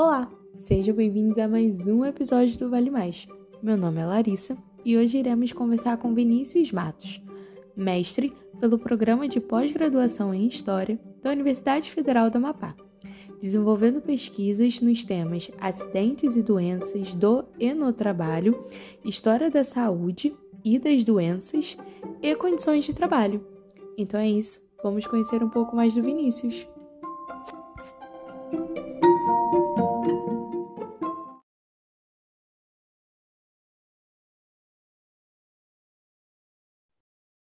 Olá, sejam bem-vindos a mais um episódio do Vale Mais. Meu nome é Larissa e hoje iremos conversar com Vinícius Matos, mestre pelo Programa de Pós-Graduação em História da Universidade Federal do Amapá, desenvolvendo pesquisas nos temas acidentes e doenças do e no trabalho, história da saúde e das doenças e condições de trabalho. Então é isso, vamos conhecer um pouco mais do Vinícius.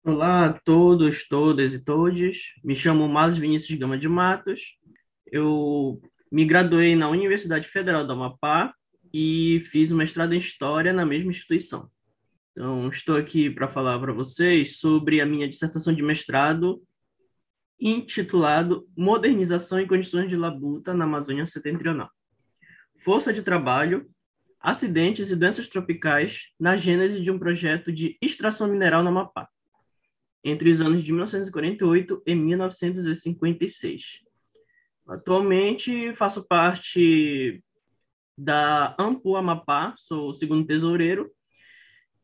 Olá a todos, todas e todes. Me chamo Marlos Vinícius Gama de Matos. Eu me graduei na Universidade Federal do Amapá e fiz uma mestrado em História na mesma instituição. Então, estou aqui para falar para vocês sobre a minha dissertação de mestrado intitulado Modernização e Condições de Labuta na Amazônia Setentrional. Força de trabalho, acidentes e doenças tropicais na gênese de um projeto de extração mineral no Amapá entre os anos de 1948 e 1956. Atualmente faço parte da Ampu Amapá, sou o segundo tesoureiro,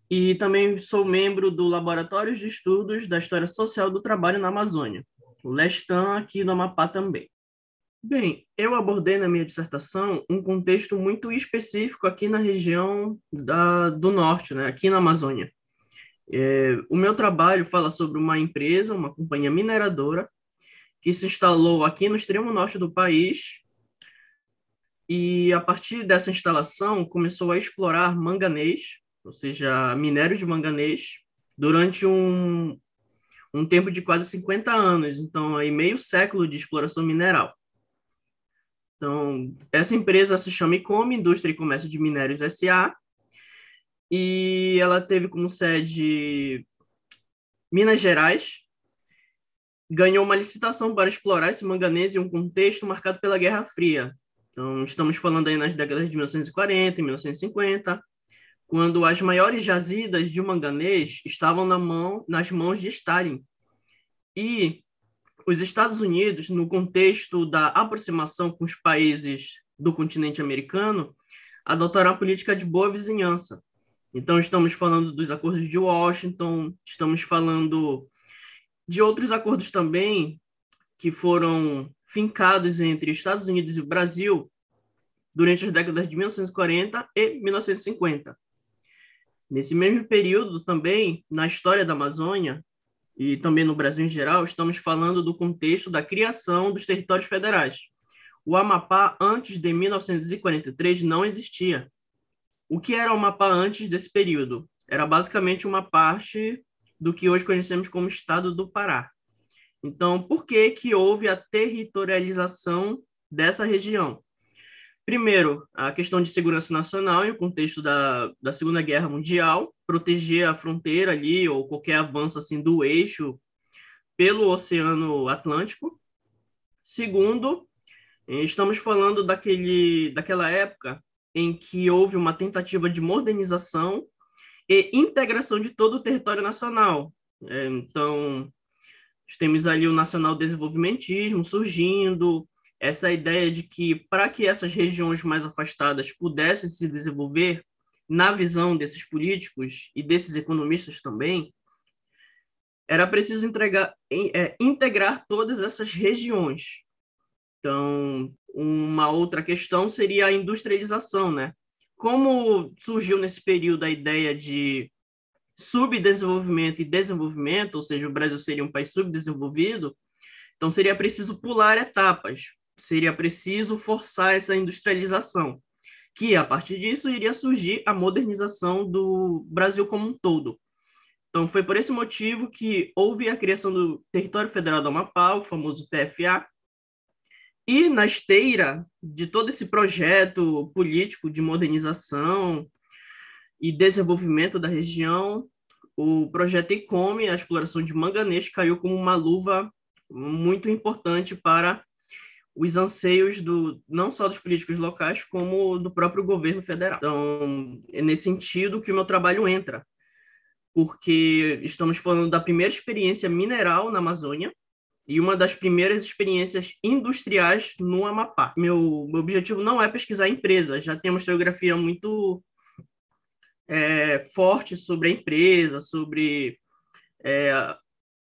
e também sou membro do Laboratório de Estudos da História Social do Trabalho na Amazônia, o LESTAN, aqui no Amapá também. Bem, eu abordei na minha dissertação um contexto muito específico aqui na região da, do norte, né, aqui na Amazônia. É, o meu trabalho fala sobre uma empresa, uma companhia mineradora, que se instalou aqui no extremo norte do país e, a partir dessa instalação, começou a explorar manganês, ou seja, minério de manganês, durante um, um tempo de quase 50 anos, então, aí meio século de exploração mineral. Então, essa empresa se chama ICOM, Indústria e Comércio de Minérios S.A., e ela teve como sede Minas Gerais. Ganhou uma licitação para explorar esse manganês em um contexto marcado pela Guerra Fria. Então, estamos falando aí nas décadas de 1940 e 1950, quando as maiores jazidas de manganês estavam na mão, nas mãos de Stalin. E os Estados Unidos, no contexto da aproximação com os países do continente americano, adotaram a política de boa vizinhança, então, estamos falando dos acordos de Washington, estamos falando de outros acordos também que foram fincados entre Estados Unidos e Brasil durante as décadas de 1940 e 1950. Nesse mesmo período, também, na história da Amazônia, e também no Brasil em geral, estamos falando do contexto da criação dos territórios federais. O Amapá, antes de 1943, não existia. O que era o mapa antes desse período? Era basicamente uma parte do que hoje conhecemos como Estado do Pará. Então, por que, que houve a territorialização dessa região? Primeiro, a questão de segurança nacional, em o contexto da, da Segunda Guerra Mundial, proteger a fronteira ali, ou qualquer avanço assim do eixo pelo Oceano Atlântico. Segundo, estamos falando daquele, daquela época em que houve uma tentativa de modernização e integração de todo o território nacional. É, então, temos ali o nacional desenvolvimentismo surgindo, essa ideia de que para que essas regiões mais afastadas pudessem se desenvolver, na visão desses políticos e desses economistas também, era preciso entregar, é, integrar todas essas regiões. Então, uma outra questão seria a industrialização, né? Como surgiu nesse período a ideia de subdesenvolvimento e desenvolvimento, ou seja, o Brasil seria um país subdesenvolvido, então seria preciso pular etapas, seria preciso forçar essa industrialização, que a partir disso iria surgir a modernização do Brasil como um todo. Então foi por esse motivo que houve a criação do Território Federal do Amapá, o famoso TFA, e na esteira de todo esse projeto político de modernização e desenvolvimento da região, o projeto ICOME, a exploração de manganês, caiu como uma luva muito importante para os anseios do não só dos políticos locais, como do próprio governo federal. Então, é nesse sentido que o meu trabalho entra, porque estamos falando da primeira experiência mineral na Amazônia, e uma das primeiras experiências industriais no Amapá. Meu, meu objetivo não é pesquisar empresas, já tem uma historiografia muito é, forte sobre a empresa, sobre é,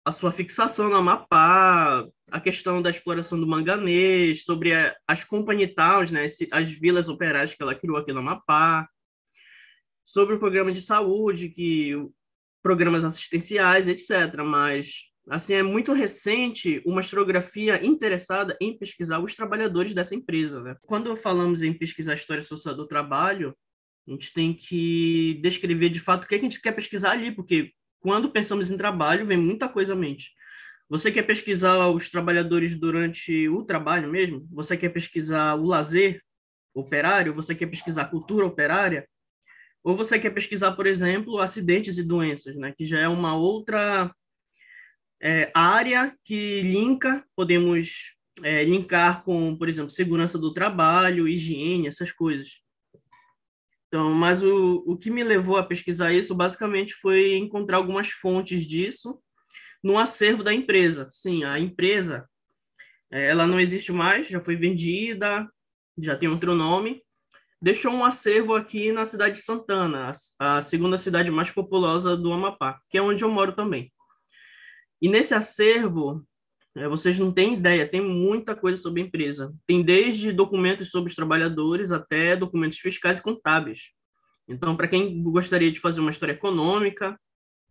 a sua fixação no Amapá, a questão da exploração do manganês, sobre a, as company towns, né, as vilas operárias que ela criou aqui no Amapá, sobre o programa de saúde, que programas assistenciais, etc. Mas assim é muito recente uma historiografia interessada em pesquisar os trabalhadores dessa empresa. Né? Quando falamos em pesquisar a história social do trabalho, a gente tem que descrever de fato o que, que a gente quer pesquisar ali, porque quando pensamos em trabalho vem muita coisa à mente. Você quer pesquisar os trabalhadores durante o trabalho mesmo? Você quer pesquisar o lazer operário? Você quer pesquisar a cultura operária? Ou você quer pesquisar, por exemplo, acidentes e doenças, né? que já é uma outra é, área que linka, podemos é, linkar com, por exemplo, segurança do trabalho, higiene, essas coisas. Então, mas o, o que me levou a pesquisar isso, basicamente, foi encontrar algumas fontes disso no acervo da empresa. Sim, a empresa, é, ela não existe mais, já foi vendida, já tem outro nome, deixou um acervo aqui na cidade de Santana, a segunda cidade mais populosa do Amapá, que é onde eu moro também. E nesse acervo, é, vocês não têm ideia, tem muita coisa sobre a empresa. Tem desde documentos sobre os trabalhadores até documentos fiscais e contábeis. Então, para quem gostaria de fazer uma história econômica,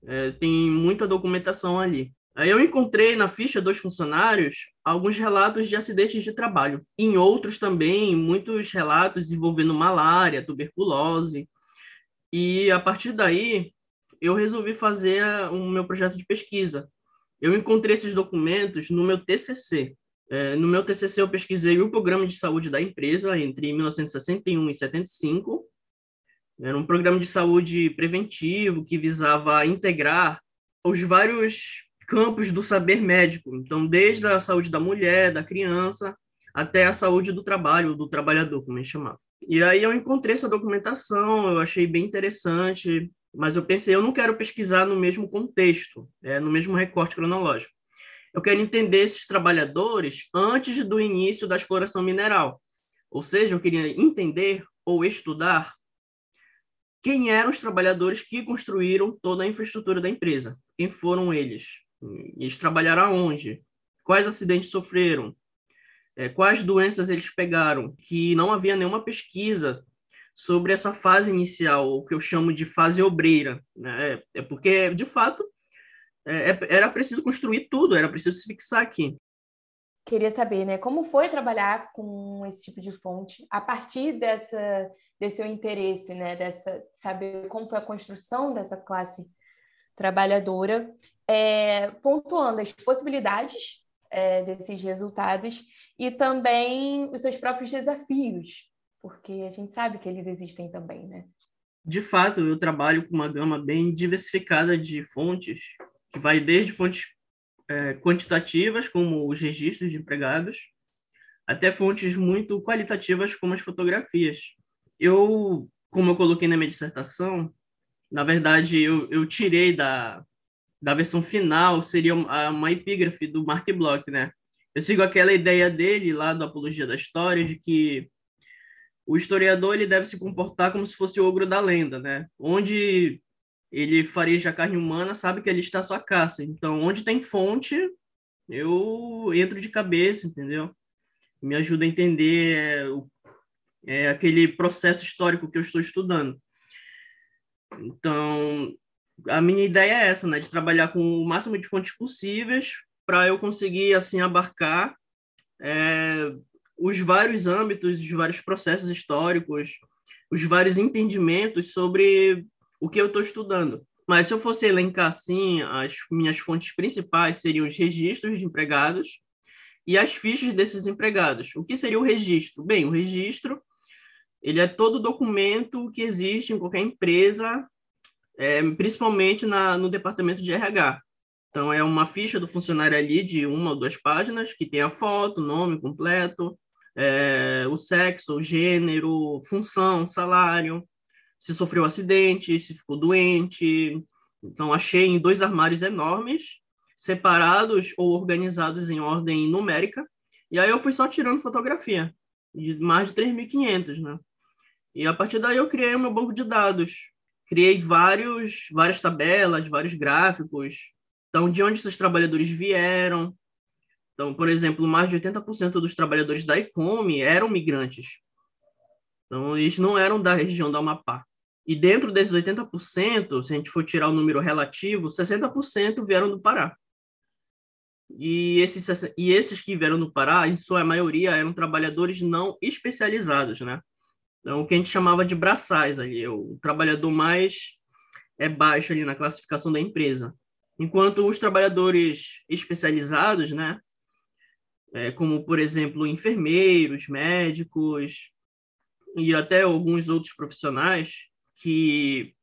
é, tem muita documentação ali. Aí eu encontrei na ficha dos funcionários alguns relatos de acidentes de trabalho. Em outros também, muitos relatos envolvendo malária, tuberculose. E a partir daí, eu resolvi fazer o meu projeto de pesquisa, eu encontrei esses documentos no meu TCC. É, no meu TCC, eu pesquisei o programa de saúde da empresa entre 1961 e 75. Era um programa de saúde preventivo que visava integrar os vários campos do saber médico. Então, desde a saúde da mulher, da criança, até a saúde do trabalho, do trabalhador, como a gente chamava. E aí eu encontrei essa documentação, eu achei bem interessante, mas eu pensei, eu não quero pesquisar no mesmo contexto, é, no mesmo recorte cronológico. Eu quero entender esses trabalhadores antes do início da exploração mineral. Ou seja, eu queria entender ou estudar quem eram os trabalhadores que construíram toda a infraestrutura da empresa. Quem foram eles? Eles trabalharam aonde? Quais acidentes sofreram? É, quais doenças eles pegaram? Que não havia nenhuma pesquisa sobre essa fase inicial, o que eu chamo de fase obreira. Né? É porque, de fato, é, é, era preciso construir tudo, era preciso se fixar aqui. Queria saber, né, como foi trabalhar com esse tipo de fonte a partir dessa desse seu interesse, né, dessa saber como foi a construção dessa classe trabalhadora, é, pontuando as possibilidades é, desses resultados e também os seus próprios desafios porque a gente sabe que eles existem também, né? De fato, eu trabalho com uma gama bem diversificada de fontes, que vai desde fontes é, quantitativas, como os registros de empregados, até fontes muito qualitativas, como as fotografias. Eu, como eu coloquei na minha dissertação, na verdade, eu, eu tirei da, da versão final, seria uma, uma epígrafe do Mark Bloch, né? Eu sigo aquela ideia dele lá do Apologia da História, de que o historiador ele deve se comportar como se fosse o ogro da lenda, né? Onde ele fareja a carne humana, sabe que ali está a sua caça. Então, onde tem fonte, eu entro de cabeça, entendeu? Me ajuda a entender é, é, aquele processo histórico que eu estou estudando. Então, a minha ideia é essa, né? De trabalhar com o máximo de fontes possíveis para eu conseguir, assim, abarcar é, os vários âmbitos, os vários processos históricos, os vários entendimentos sobre o que eu estou estudando. Mas se eu fosse elencar assim, as minhas fontes principais seriam os registros de empregados e as fichas desses empregados. O que seria o registro? Bem, o registro ele é todo documento que existe em qualquer empresa, é, principalmente na, no departamento de RH. Então, é uma ficha do funcionário ali de uma ou duas páginas, que tem a foto, nome completo, é, o sexo, o gênero, função, salário, se sofreu acidente, se ficou doente. Então, achei em dois armários enormes, separados ou organizados em ordem numérica. E aí eu fui só tirando fotografia, de mais de 3.500, né? E a partir daí eu criei o meu banco de dados. Criei vários, várias tabelas, vários gráficos. Então, de onde esses trabalhadores vieram. Então, por exemplo, mais de 80% dos trabalhadores da ICOME eram migrantes. Então, eles não eram da região do Amapá. E dentro desses 80%, se a gente for tirar o número relativo, 60% vieram do Pará. E esses, e esses que vieram do Pará, em sua maioria, eram trabalhadores não especializados, né? Então, o que a gente chamava de braçais ali, o trabalhador mais é baixo ali na classificação da empresa. Enquanto os trabalhadores especializados, né, é, como, por exemplo, enfermeiros, médicos e até alguns outros profissionais que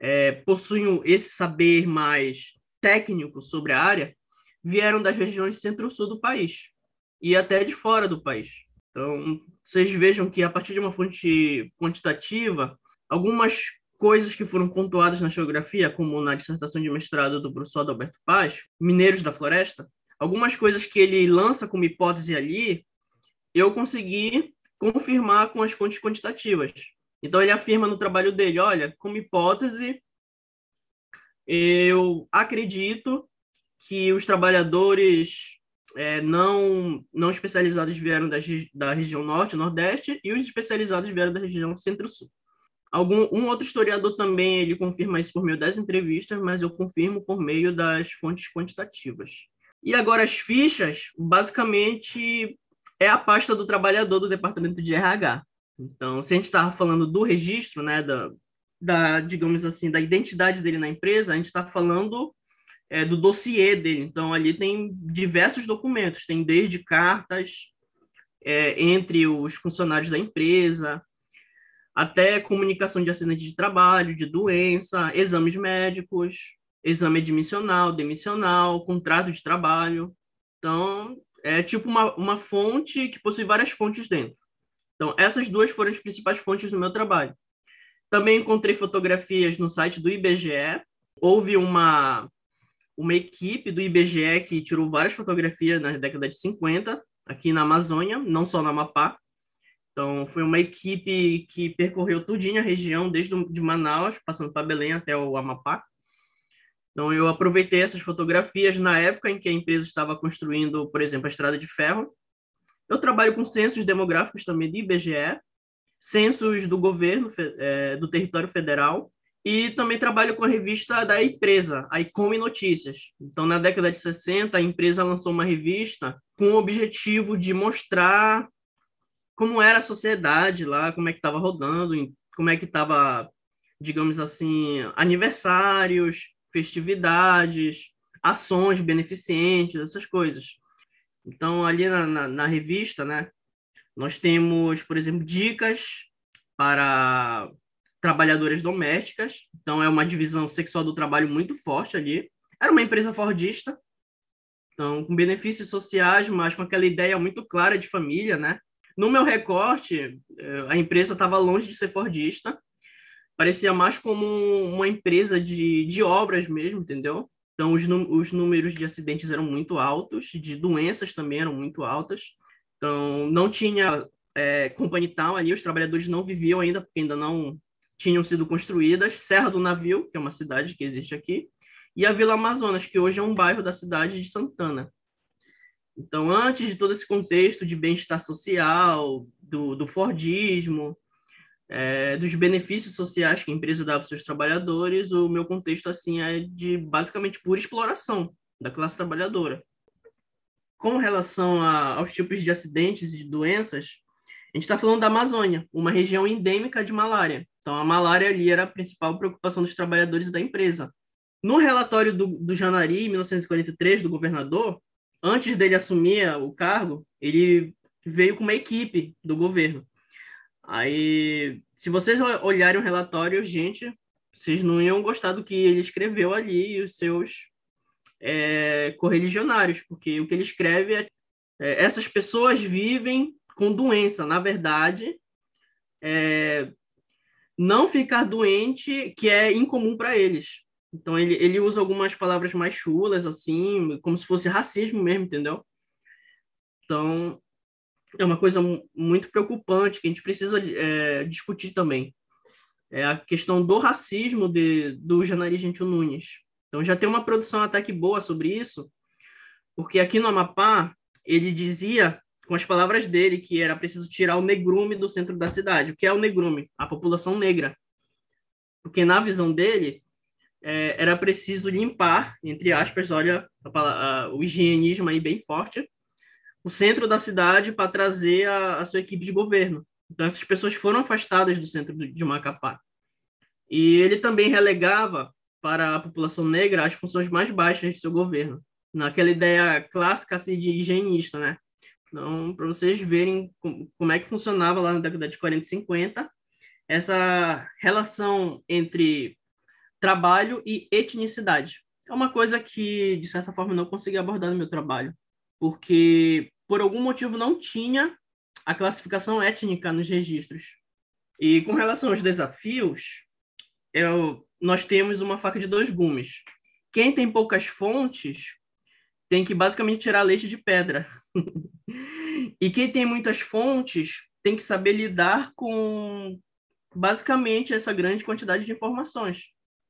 é, possuem esse saber mais técnico sobre a área, vieram das regiões centro-sul do país e até de fora do país. Então, vocês vejam que a partir de uma fonte quantitativa, algumas coisas que foram pontuadas na geografia, como na dissertação de mestrado do professor Adalberto Paz, Mineiros da Floresta, algumas coisas que ele lança como hipótese ali, eu consegui confirmar com as fontes quantitativas. Então ele afirma no trabalho dele, olha, como hipótese, eu acredito que os trabalhadores é, não, não especializados vieram da, da região norte nordeste e os especializados vieram da região centro-sul. Algum um outro historiador também ele confirma isso por meio das entrevistas, mas eu confirmo por meio das fontes quantitativas. E agora as fichas, basicamente é a pasta do trabalhador do departamento de RH. Então, se a gente estava falando do registro, né, da, da, digamos assim, da identidade dele na empresa, a gente está falando é, do dossiê dele. Então, ali tem diversos documentos, tem desde cartas é, entre os funcionários da empresa, até comunicação de acidente de trabalho, de doença, exames médicos, exame admissional, demissional, contrato de trabalho. Então, é tipo uma, uma fonte que possui várias fontes dentro. Então, essas duas foram as principais fontes do meu trabalho. Também encontrei fotografias no site do IBGE. Houve uma uma equipe do IBGE que tirou várias fotografias na década de 50 aqui na Amazônia, não só no Amapá. Então, foi uma equipe que percorreu tudinho a região, desde de Manaus, passando para Belém até o Amapá. Então, eu aproveitei essas fotografias na época em que a empresa estava construindo, por exemplo, a estrada de ferro. Eu trabalho com censos demográficos também do IBGE, censos do governo, é, do território federal, e também trabalho com a revista da empresa, a Icome Notícias. Então, na década de 60, a empresa lançou uma revista com o objetivo de mostrar como era a sociedade lá, como é que estava rodando, como é que estava, digamos assim, aniversários, festividades, ações beneficentes, essas coisas. Então, ali na, na, na revista, né, nós temos, por exemplo, dicas para trabalhadoras domésticas, então é uma divisão sexual do trabalho muito forte ali. Era uma empresa fordista, então com benefícios sociais, mas com aquela ideia muito clara de família, né? No meu recorte, eh, a empresa estava longe de ser fordista, parecia mais como uma empresa de, de obras mesmo, entendeu? Então os, os números de acidentes eram muito altos, de doenças também eram muito altas. Então não tinha é, company town ali, os trabalhadores não viviam ainda, porque ainda não tinham sido construídas Serra do Navio, que é uma cidade que existe aqui, e a Vila Amazonas, que hoje é um bairro da cidade de Santana. Então, antes de todo esse contexto de bem-estar social, do, do Fordismo, é, dos benefícios sociais que a empresa dá para os seus trabalhadores, o meu contexto assim é de basicamente pura exploração da classe trabalhadora. Com relação a, aos tipos de acidentes e de doenças, a gente está falando da Amazônia, uma região endêmica de malária. Então, a malária ali era a principal preocupação dos trabalhadores da empresa. No relatório do, do Janari, em 1943, do governador, antes dele assumir o cargo, ele veio com uma equipe do governo. Aí, se vocês olharem o relatório, gente, vocês não iam gostar do que ele escreveu ali e os seus é, correligionários, porque o que ele escreve é, é essas pessoas vivem com doença. Na verdade, é, não ficar doente, que é incomum para eles. Então ele, ele usa algumas palavras mais chulas, assim, como se fosse racismo mesmo, entendeu? Então é uma coisa muito preocupante que a gente precisa é, discutir também. É a questão do racismo de, do Janari Gentil Nunes. Então já tem uma produção até que boa sobre isso, porque aqui no Amapá ele dizia com as palavras dele que era preciso tirar o negrume do centro da cidade. O que é o negrume? A população negra. Porque na visão dele é, era preciso limpar, entre aspas, olha a, a, o higienismo aí bem forte, o centro da cidade para trazer a, a, sua equipe de governo. Então essas pessoas foram afastadas do centro de Macapá. E ele também relegava para a população negra as funções mais baixas de seu governo, naquela ideia clássica assim, de higienista, né? Então, para vocês verem como é que funcionava lá na década de 40 e 50, essa relação entre trabalho e etnicidade. É uma coisa que, de certa forma, não consegui abordar no meu trabalho, porque, por algum motivo, não tinha a classificação étnica nos registros. E com relação aos desafios, eu, nós temos uma faca de dois gumes. Quem tem poucas fontes tem que basicamente tirar leite de pedra. e quem tem muitas fontes tem que saber lidar com basicamente essa grande quantidade de informações.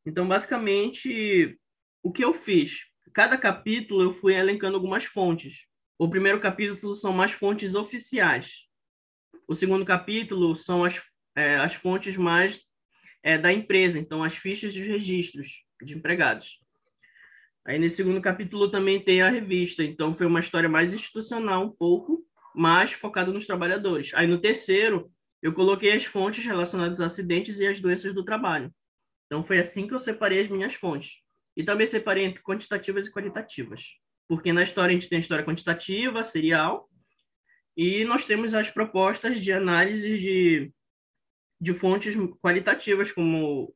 Então, basicamente, o que eu fiz? Cada capítulo eu fui elencando algumas fontes. O primeiro capítulo são mais fontes oficiais. O segundo capítulo são as, é, as fontes mais é, da empresa, então as fichas de registros de empregados. Aí nesse segundo capítulo também tem a revista, então foi uma história mais institucional um pouco, mais focada nos trabalhadores. Aí no terceiro eu coloquei as fontes relacionadas a acidentes e as doenças do trabalho. Então foi assim que eu separei as minhas fontes. E também separei entre quantitativas e qualitativas. Porque na história a gente tem a história quantitativa, serial, e nós temos as propostas de análise de, de fontes qualitativas, como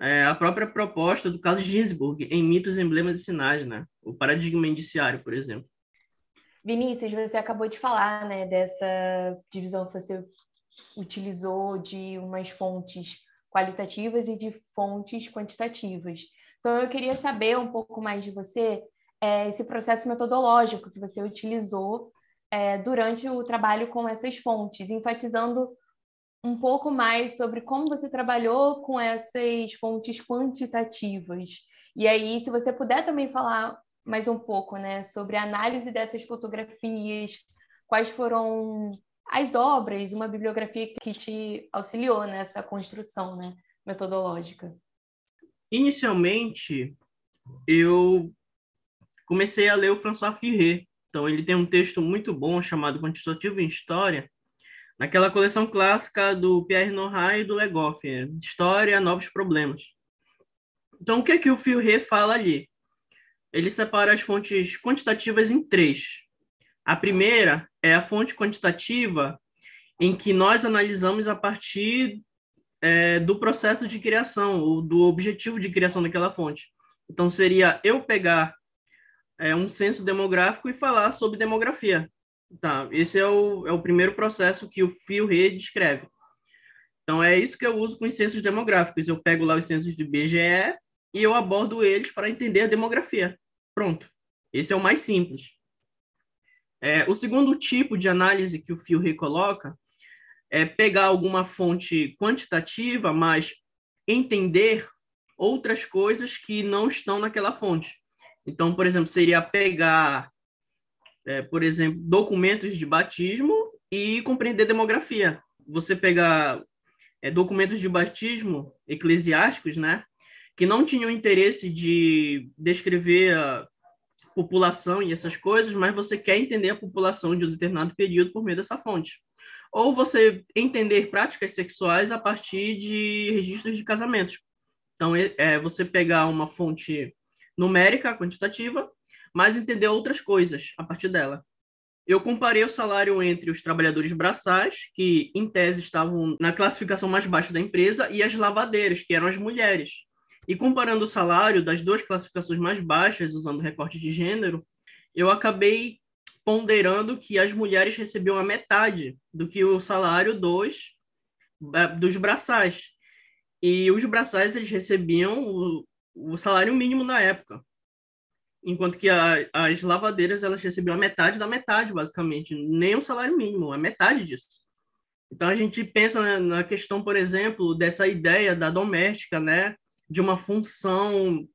é, a própria proposta do Carlos Ginsburg em Mitos, Emblemas e Sinais, né? o paradigma indiciário, por exemplo. Vinícius, você acabou de falar né, dessa divisão que você utilizou de umas fontes qualitativas e de fontes quantitativas. Então, eu queria saber um pouco mais de você, é, esse processo metodológico que você utilizou é, durante o trabalho com essas fontes, enfatizando um pouco mais sobre como você trabalhou com essas fontes quantitativas. E aí, se você puder também falar mais um pouco, né, sobre a análise dessas fotografias, quais foram as obras, uma bibliografia que te auxiliou nessa construção né, metodológica? Inicialmente, eu comecei a ler o François Furet. Então, ele tem um texto muito bom chamado Quantitativo em História, naquela coleção clássica do Pierre Nora e do Legoff, História, Novos Problemas. Então, o que é que o Furet fala ali? Ele separa as fontes quantitativas em três. A primeira é a fonte quantitativa, em que nós analisamos a partir é, do processo de criação, ou do objetivo de criação daquela fonte. Então, seria eu pegar é, um censo demográfico e falar sobre demografia. Tá, esse é o, é o primeiro processo que o Fio Rede descreve. Então, é isso que eu uso com os censos demográficos. Eu pego lá os censos do IBGE e eu abordo eles para entender a demografia. Pronto. Esse é o mais simples. É, o segundo tipo de análise que o Fio recoloca é pegar alguma fonte quantitativa, mas entender outras coisas que não estão naquela fonte. Então, por exemplo, seria pegar, é, por exemplo, documentos de batismo e compreender demografia. Você pegar é, documentos de batismo eclesiásticos, né, que não tinham interesse de descrever a população e essas coisas, mas você quer entender a população de um determinado período por meio dessa fonte. Ou você entender práticas sexuais a partir de registros de casamentos. Então, é, é você pegar uma fonte numérica, quantitativa, mas entender outras coisas a partir dela. Eu comparei o salário entre os trabalhadores braçais, que em tese estavam na classificação mais baixa da empresa, e as lavadeiras, que eram as mulheres. E comparando o salário das duas classificações mais baixas, usando recorte de gênero, eu acabei ponderando que as mulheres recebiam a metade do que o salário dos, dos braçais. E os braçais eles recebiam o salário mínimo na época. Enquanto que a, as lavadeiras elas recebiam a metade da metade, basicamente, nem um salário mínimo, a metade disso. Então a gente pensa né, na questão, por exemplo, dessa ideia da doméstica, né, de uma função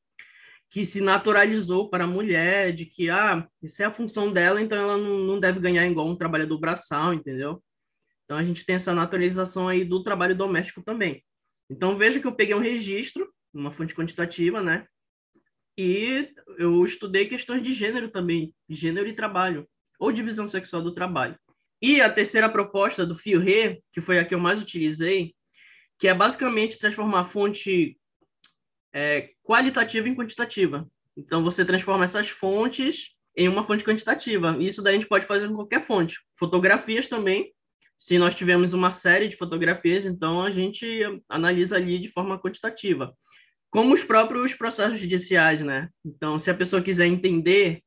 que se naturalizou para a mulher, de que, ah, isso é a função dela, então ela não, não deve ganhar igual um trabalhador braçal, entendeu? Então a gente tem essa naturalização aí do trabalho doméstico também. Então veja que eu peguei um registro, uma fonte quantitativa, né? E eu estudei questões de gênero também, gênero e trabalho, ou divisão sexual do trabalho. E a terceira proposta do Fio Re, que foi a que eu mais utilizei, que é basicamente transformar a fonte é, qualitativa em quantitativa. Então, você transforma essas fontes em uma fonte quantitativa. Isso daí a gente pode fazer com qualquer fonte. Fotografias também. Se nós tivermos uma série de fotografias, então a gente analisa ali de forma quantitativa. Como os próprios processos judiciais, né? Então, se a pessoa quiser entender,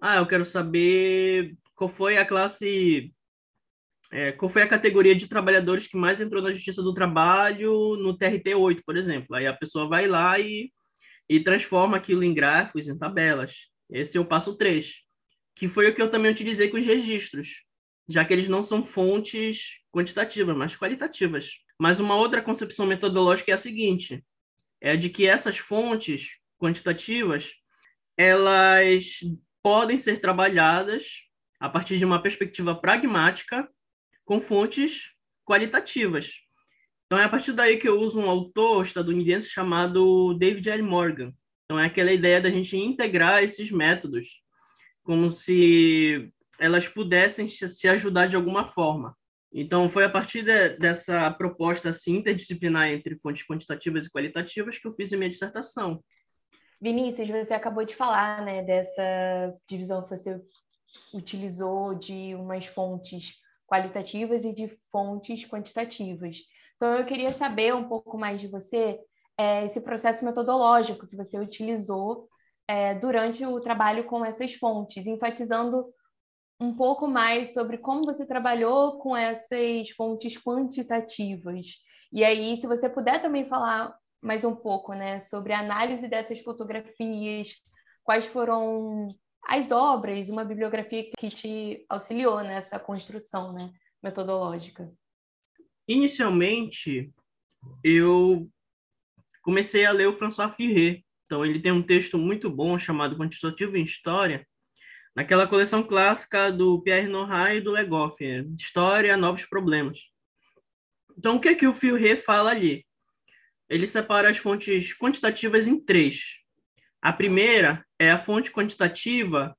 ah, eu quero saber qual foi a classe é, qual foi a categoria de trabalhadores que mais entrou na Justiça do Trabalho no TRT 8, por exemplo. Aí a pessoa vai lá e, e transforma aquilo em gráficos, em tabelas. Esse é o passo 3, que foi o que eu também utilizei com os registros, já que eles não são fontes quantitativas, mas qualitativas. Mas uma outra concepção metodológica é a seguinte, é de que essas fontes quantitativas, elas podem ser trabalhadas a partir de uma perspectiva pragmática com fontes qualitativas. Então é a partir daí que eu uso um autor estadunidense chamado David L. Morgan. Então é aquela ideia da gente integrar esses métodos como se elas pudessem se ajudar de alguma forma. Então foi a partir de, dessa proposta assim, interdisciplinar entre fontes quantitativas e qualitativas que eu fiz a minha dissertação. Vinícius, você acabou de falar, né, dessa divisão que você utilizou de umas fontes qualitativas e de fontes quantitativas. Então, eu queria saber um pouco mais de você, é, esse processo metodológico que você utilizou é, durante o trabalho com essas fontes, enfatizando um pouco mais sobre como você trabalhou com essas fontes quantitativas. E aí, se você puder também falar mais um pouco, né, sobre a análise dessas fotografias, quais foram as obras, uma bibliografia que te auxiliou nessa construção né, metodológica? Inicialmente, eu comecei a ler o François Firret. Então, ele tem um texto muito bom chamado Quantitativo em História, naquela coleção clássica do Pierre Nora e do Legoff, História, Novos Problemas. Então, o que é que o Firret fala ali? Ele separa as fontes quantitativas em três. A primeira é a fonte quantitativa,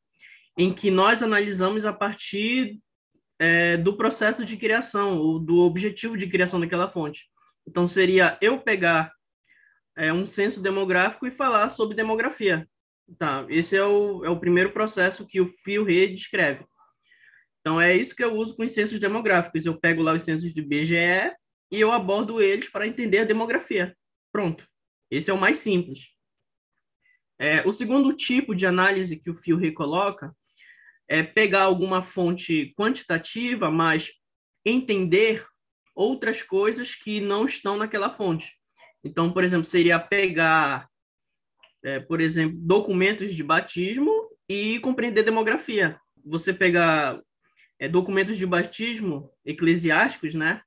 em que nós analisamos a partir é, do processo de criação, ou do objetivo de criação daquela fonte. Então, seria eu pegar é, um censo demográfico e falar sobre demografia. Tá, esse é o, é o primeiro processo que o Fio Rede descreve. Então, é isso que eu uso com os censos demográficos. Eu pego lá os censos do IBGE e eu abordo eles para entender a demografia. Pronto. Esse é o mais simples. É, o segundo tipo de análise que o Fio recoloca é pegar alguma fonte quantitativa, mas entender outras coisas que não estão naquela fonte. Então, por exemplo, seria pegar, é, por exemplo, documentos de batismo e compreender demografia. Você pegar é, documentos de batismo eclesiásticos, né,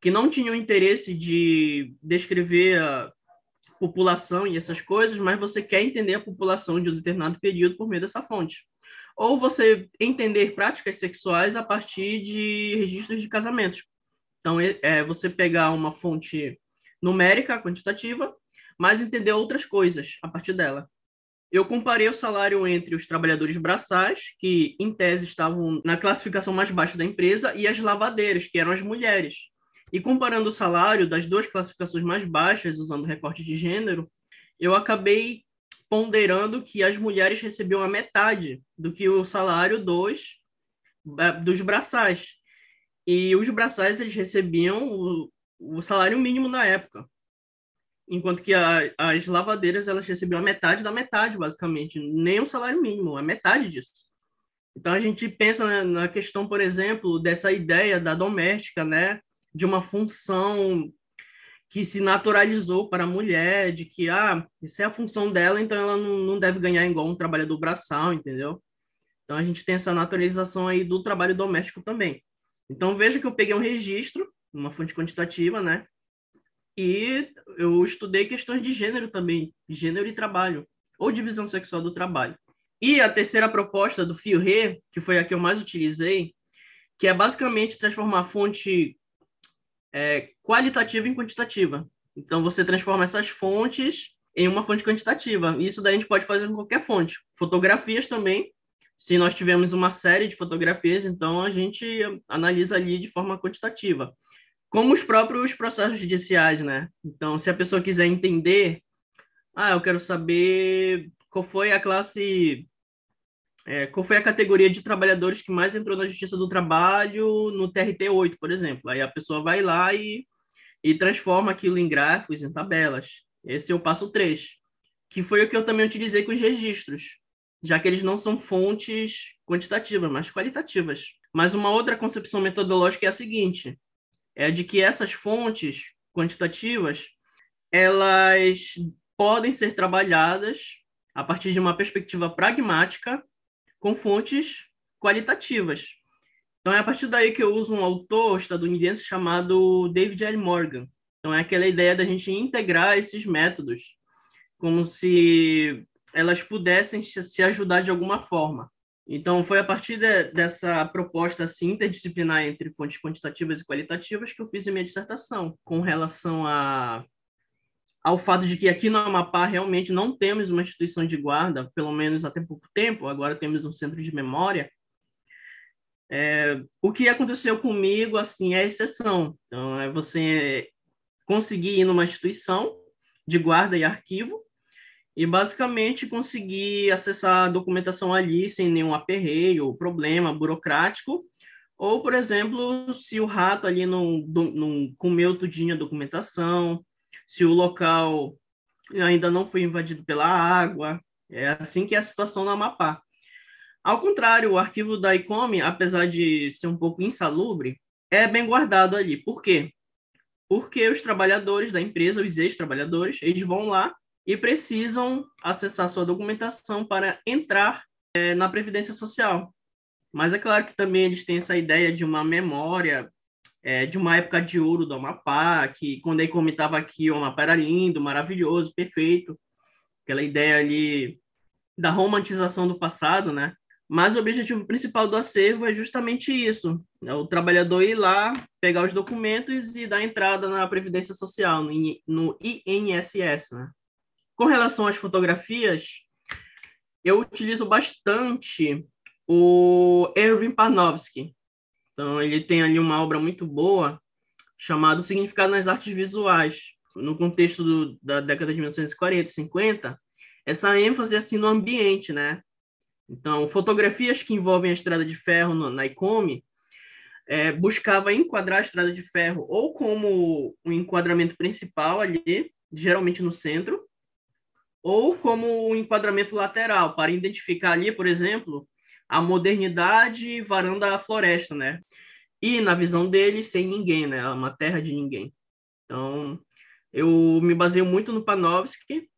que não tinham interesse de descrever população e essas coisas, mas você quer entender a população de um determinado período por meio dessa fonte. Ou você entender práticas sexuais a partir de registros de casamentos. Então, é, é você pegar uma fonte numérica, quantitativa, mas entender outras coisas a partir dela. Eu comparei o salário entre os trabalhadores braçais, que em tese estavam na classificação mais baixa da empresa, e as lavadeiras, que eram as mulheres, e comparando o salário das duas classificações mais baixas, usando recorte de gênero, eu acabei ponderando que as mulheres recebiam a metade do que o salário dos, é, dos braçais. E os braçais eles recebiam o, o salário mínimo na época, enquanto que a, as lavadeiras elas recebiam a metade da metade, basicamente, nem o salário mínimo, a metade disso. Então a gente pensa na, na questão, por exemplo, dessa ideia da doméstica, né? de uma função que se naturalizou para a mulher, de que, ah, isso é a função dela, então ela não, não deve ganhar igual um trabalhador braçal, entendeu? Então a gente tem essa naturalização aí do trabalho doméstico também. Então veja que eu peguei um registro, uma fonte quantitativa, né? E eu estudei questões de gênero também, gênero e trabalho, ou divisão sexual do trabalho. E a terceira proposta do Fio Re, que foi a que eu mais utilizei, que é basicamente transformar a fonte é, qualitativa em quantitativa. Então, você transforma essas fontes em uma fonte quantitativa. Isso daí a gente pode fazer com qualquer fonte. Fotografias também. Se nós tivermos uma série de fotografias, então a gente analisa ali de forma quantitativa. Como os próprios processos judiciais, né? Então, se a pessoa quiser entender, ah, eu quero saber qual foi a classe é, qual foi a categoria de trabalhadores que mais entrou na Justiça do Trabalho no TRT 8, por exemplo? Aí a pessoa vai lá e, e transforma aquilo em gráficos, em tabelas. Esse é o passo 3, que foi o que eu também utilizei com os registros, já que eles não são fontes quantitativas, mas qualitativas. Mas uma outra concepção metodológica é a seguinte, é de que essas fontes quantitativas, elas podem ser trabalhadas a partir de uma perspectiva pragmática com fontes qualitativas. Então é a partir daí que eu uso um autor estadunidense chamado David L. Morgan. Então é aquela ideia da gente integrar esses métodos como se elas pudessem se ajudar de alguma forma. Então foi a partir de, dessa proposta assim, interdisciplinar entre fontes quantitativas e qualitativas que eu fiz a minha dissertação com relação a ao fato de que aqui no Amapá realmente não temos uma instituição de guarda, pelo menos até pouco tempo, agora temos um centro de memória. É, o que aconteceu comigo, assim, é exceção. Então, é você conseguir ir numa instituição de guarda e arquivo e basicamente conseguir acessar a documentação ali sem nenhum aperreio ou problema burocrático, ou, por exemplo, se o rato ali não, não comeu tudinho a documentação, se o local ainda não foi invadido pela água. É assim que é a situação no Amapá. Ao contrário, o arquivo da ICOME, apesar de ser um pouco insalubre, é bem guardado ali. Por quê? Porque os trabalhadores da empresa, os ex-trabalhadores, eles vão lá e precisam acessar sua documentação para entrar é, na Previdência Social. Mas é claro que também eles têm essa ideia de uma memória é, de uma época de ouro do Amapá, que quando a Icome estava aqui, o Amapá era lindo, maravilhoso, perfeito. Aquela ideia ali da romantização do passado, né? Mas o objetivo principal do acervo é justamente isso: é o trabalhador ir lá, pegar os documentos e dar entrada na Previdência Social, no INSS. Né? Com relação às fotografias, eu utilizo bastante o Erwin Panofsky, então, ele tem ali uma obra muito boa chamada Significado nas Artes Visuais. No contexto do, da década de 1940 e 50, essa ênfase assim no ambiente, né? Então, fotografias que envolvem a estrada de ferro no, na ICOME é, buscava enquadrar a estrada de ferro ou como um enquadramento principal ali, geralmente no centro, ou como um enquadramento lateral, para identificar ali, por exemplo, a modernidade varando a floresta, né? E na visão dele, sem ninguém, né? Uma terra de ninguém. Então, eu me baseio muito no Panofsky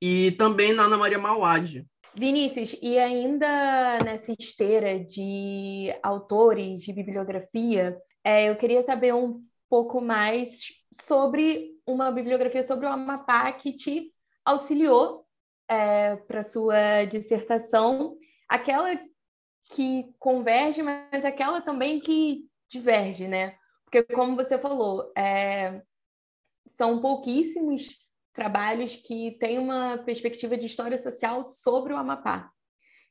e também na Ana Maria Mauad. Vinícius, e ainda nessa esteira de autores de bibliografia, é, eu queria saber um pouco mais sobre uma bibliografia sobre o Amapá que te auxiliou é, para sua dissertação, aquela que converge, mas aquela também que diverge, né? Porque, como você falou, é... são pouquíssimos trabalhos que têm uma perspectiva de história social sobre o Amapá.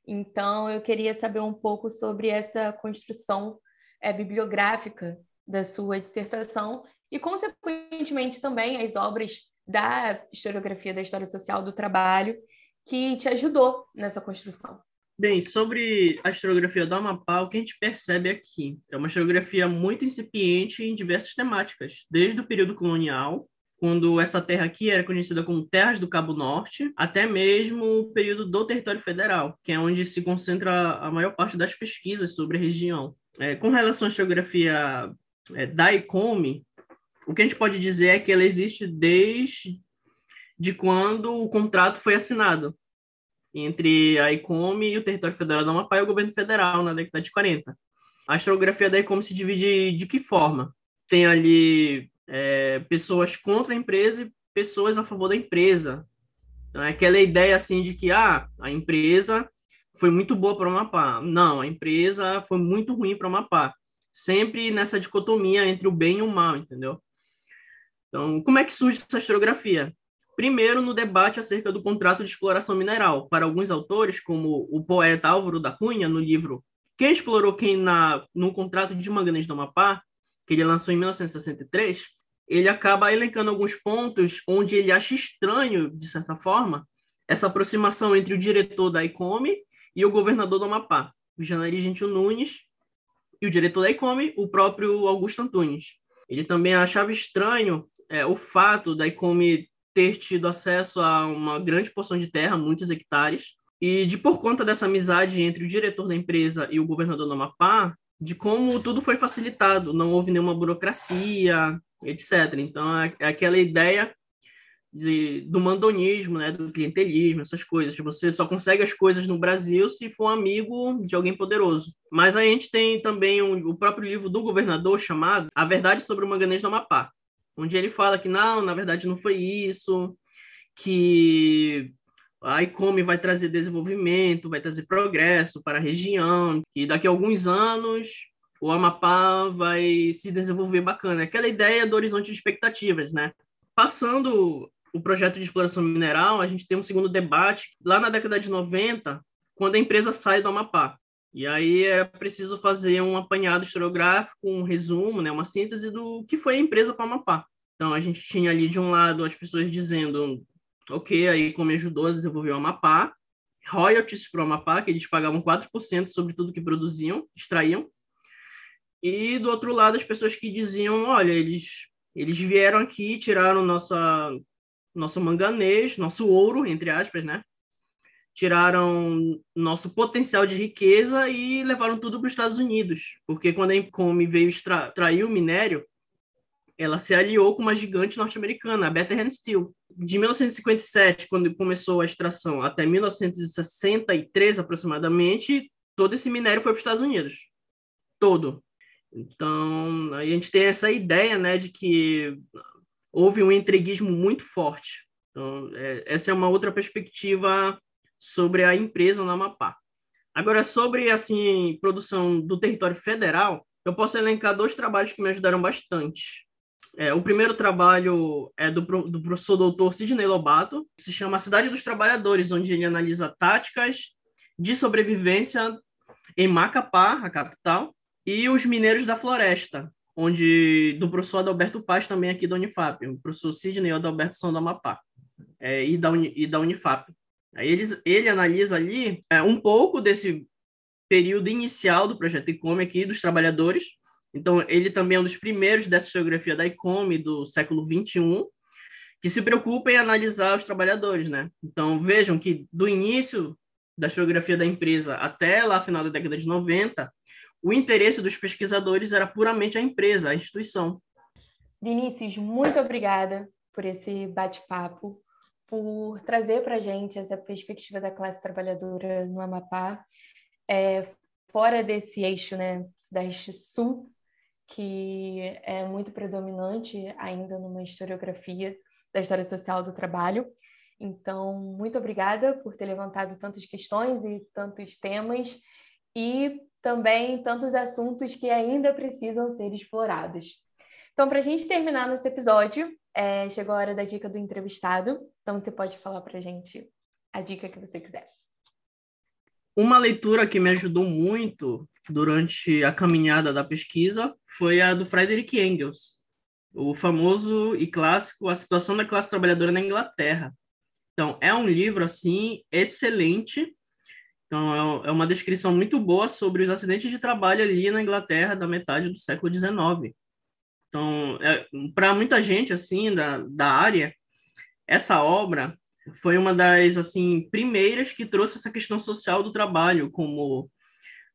Então, eu queria saber um pouco sobre essa construção é, bibliográfica da sua dissertação e, consequentemente, também as obras da historiografia da história social do trabalho que te ajudou nessa construção. Bem, sobre a historiografia do Amapá, o que a gente percebe aqui é uma historiografia muito incipiente em diversas temáticas, desde o período colonial, quando essa terra aqui era conhecida como Terras do Cabo Norte, até mesmo o período do Território Federal, que é onde se concentra a maior parte das pesquisas sobre a região. É, com relação à historiografia é, da ICOME, o que a gente pode dizer é que ela existe desde de quando o contrato foi assinado entre a ICOM e o Território Federal do Amapá e o governo federal na década de 40. A historiografia da ICOM se divide de que forma? Tem ali é, pessoas contra a empresa e pessoas a favor da empresa. Então, é aquela ideia assim de que ah, a empresa foi muito boa para o Amapá. Não, a empresa foi muito ruim para o Amapá. Sempre nessa dicotomia entre o bem e o mal, entendeu? Então, como é que surge essa historiografia? Primeiro, no debate acerca do contrato de exploração mineral. Para alguns autores, como o poeta Álvaro da Cunha, no livro Quem Explorou Quem na, no Contrato de Manganês do Amapá, que ele lançou em 1963, ele acaba elencando alguns pontos onde ele acha estranho, de certa forma, essa aproximação entre o diretor da ICOME e o governador do Amapá, o Janari Gentil Nunes, e o diretor da ICOME, o próprio Augusto Antunes. Ele também achava estranho é, o fato da ICOME ter tido acesso a uma grande porção de terra, muitos hectares, e de por conta dessa amizade entre o diretor da empresa e o governador do Amapá, de como tudo foi facilitado, não houve nenhuma burocracia, etc. Então, é, é aquela ideia de, do mandonismo, né, do clientelismo, essas coisas. Você só consegue as coisas no Brasil se for amigo de alguém poderoso. Mas a gente tem também um, o próprio livro do governador chamado A Verdade sobre o Manganês do Amapá, onde ele fala que não, na verdade não foi isso, que a ICOME vai trazer desenvolvimento, vai trazer progresso para a região, e daqui a alguns anos o Amapá vai se desenvolver bacana. Aquela ideia do horizonte de expectativas, né? Passando o projeto de exploração mineral, a gente tem um segundo debate lá na década de 90, quando a empresa sai do Amapá. E aí é preciso fazer um apanhado historiográfico, um resumo, né, uma síntese do que foi a empresa para o Amapá. Então, a gente tinha ali, de um lado, as pessoas dizendo, ok, aí como ajudou a desenvolver o Amapá, royalties para o Amapá, que eles pagavam 4% sobre tudo que produziam, extraíam. E, do outro lado, as pessoas que diziam, olha, eles, eles vieram aqui, tiraram nossa, nosso manganês, nosso ouro, entre aspas, né? Tiraram nosso potencial de riqueza e levaram tudo para os Estados Unidos, porque quando a Income veio extrair o minério, ela se aliou com uma gigante norte-americana, a Bethlehem Steel. De 1957, quando começou a extração, até 1963 aproximadamente, todo esse minério foi para os Estados Unidos. Todo. Então, a gente tem essa ideia né, de que houve um entreguismo muito forte. Então, é, essa é uma outra perspectiva sobre a empresa no Amapá. Agora, sobre assim produção do território federal, eu posso elencar dois trabalhos que me ajudaram bastante. É, o primeiro trabalho é do, do professor doutor Sidney Lobato, se chama Cidade dos Trabalhadores, onde ele analisa táticas de sobrevivência em Macapá, a capital, e os mineiros da floresta, onde do professor Adalberto Paz, também aqui da Unifap, o professor Sidney Adalberto São do Amapá, é, e, da e da Unifap. Aí eles, ele analisa ali é, um pouco desse período inicial do projeto ICOME aqui, dos trabalhadores. Então, ele também é um dos primeiros dessa geografia da ICOME do século 21, que se preocupa em analisar os trabalhadores, né? Então, vejam que do início da geografia da empresa até lá final da década de 90, o interesse dos pesquisadores era puramente a empresa, a instituição. Vinícius, muito obrigada por esse bate-papo por trazer para a gente essa perspectiva da classe trabalhadora no Amapá, é, fora desse eixo, né, Sudeste-Sul, que é muito predominante ainda numa historiografia da história social do trabalho. Então, muito obrigada por ter levantado tantas questões e tantos temas e também tantos assuntos que ainda precisam ser explorados. Então, para a gente terminar nesse episódio, é, chegou a hora da dica do entrevistado. Então, você pode falar para gente a dica que você quiser. Uma leitura que me ajudou muito durante a caminhada da pesquisa foi a do Frederick Engels, o famoso e clássico A Situação da Classe Trabalhadora na Inglaterra. Então, é um livro, assim, excelente. Então, é, é uma descrição muito boa sobre os acidentes de trabalho ali na Inglaterra da metade do século XIX. Então, é, para muita gente assim da, da área, essa obra foi uma das assim primeiras que trouxe essa questão social do trabalho, como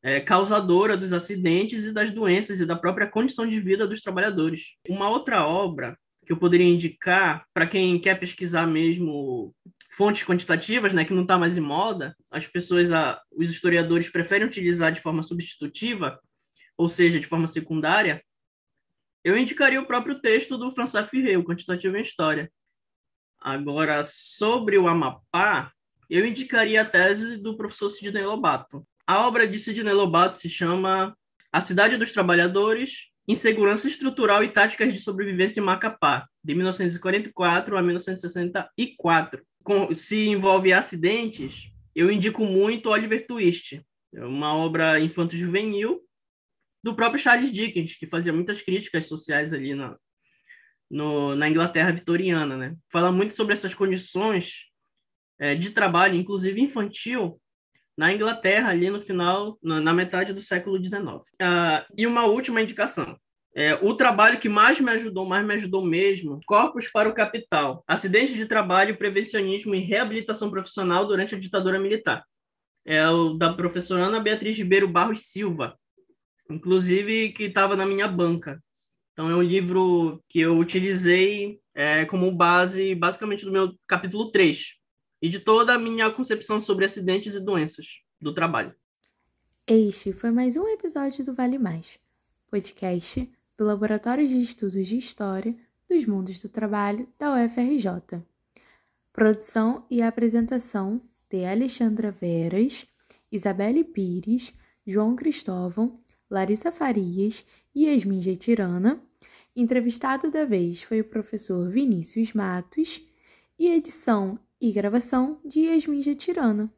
é, causadora dos acidentes e das doenças e da própria condição de vida dos trabalhadores. Uma outra obra que eu poderia indicar para quem quer pesquisar mesmo fontes quantitativas, né, que não está mais em moda, as pessoas, a, os historiadores preferem utilizar de forma substitutiva, ou seja, de forma secundária, eu indicaria o próprio texto do François Ferré, o Quantitativo em História. Agora, sobre o Amapá, eu indicaria a tese do professor Sidney Lobato. A obra de Sidney Lobato se chama A Cidade dos Trabalhadores, Insegurança Estrutural e Táticas de Sobrevivência em Macapá, de 1944 a 1964 com, se envolve acidentes, eu indico muito Oliver Twist, é uma obra infanto-juvenil do próprio Charles Dickens, que fazia muitas críticas sociais ali na, no, na Inglaterra vitoriana, né? Fala muito sobre essas condições é, de trabalho, inclusive infantil, na Inglaterra ali no final, na, na metade do século XIX. Ah, e uma última indicação. É, o trabalho que mais me ajudou, mais me ajudou mesmo, Corpos para o Capital, Acidentes de Trabalho, Prevencionismo e Reabilitação Profissional durante a ditadura militar. É o da professora Ana Beatriz Ribeiro Barros Silva, inclusive que estava na minha banca. Então é um livro que eu utilizei é, como base, basicamente, do meu capítulo 3, e de toda a minha concepção sobre acidentes e doenças do trabalho. Este foi mais um episódio do Vale Mais, podcast do Laboratório de Estudos de História dos Mundos do Trabalho da UFRJ. Produção e apresentação de Alexandra Veras, Isabelle Pires, João Cristóvão, Larissa Farias e Yasmin Getirana. Entrevistado da vez foi o professor Vinícius Matos e edição e gravação de Yasmin Getirana.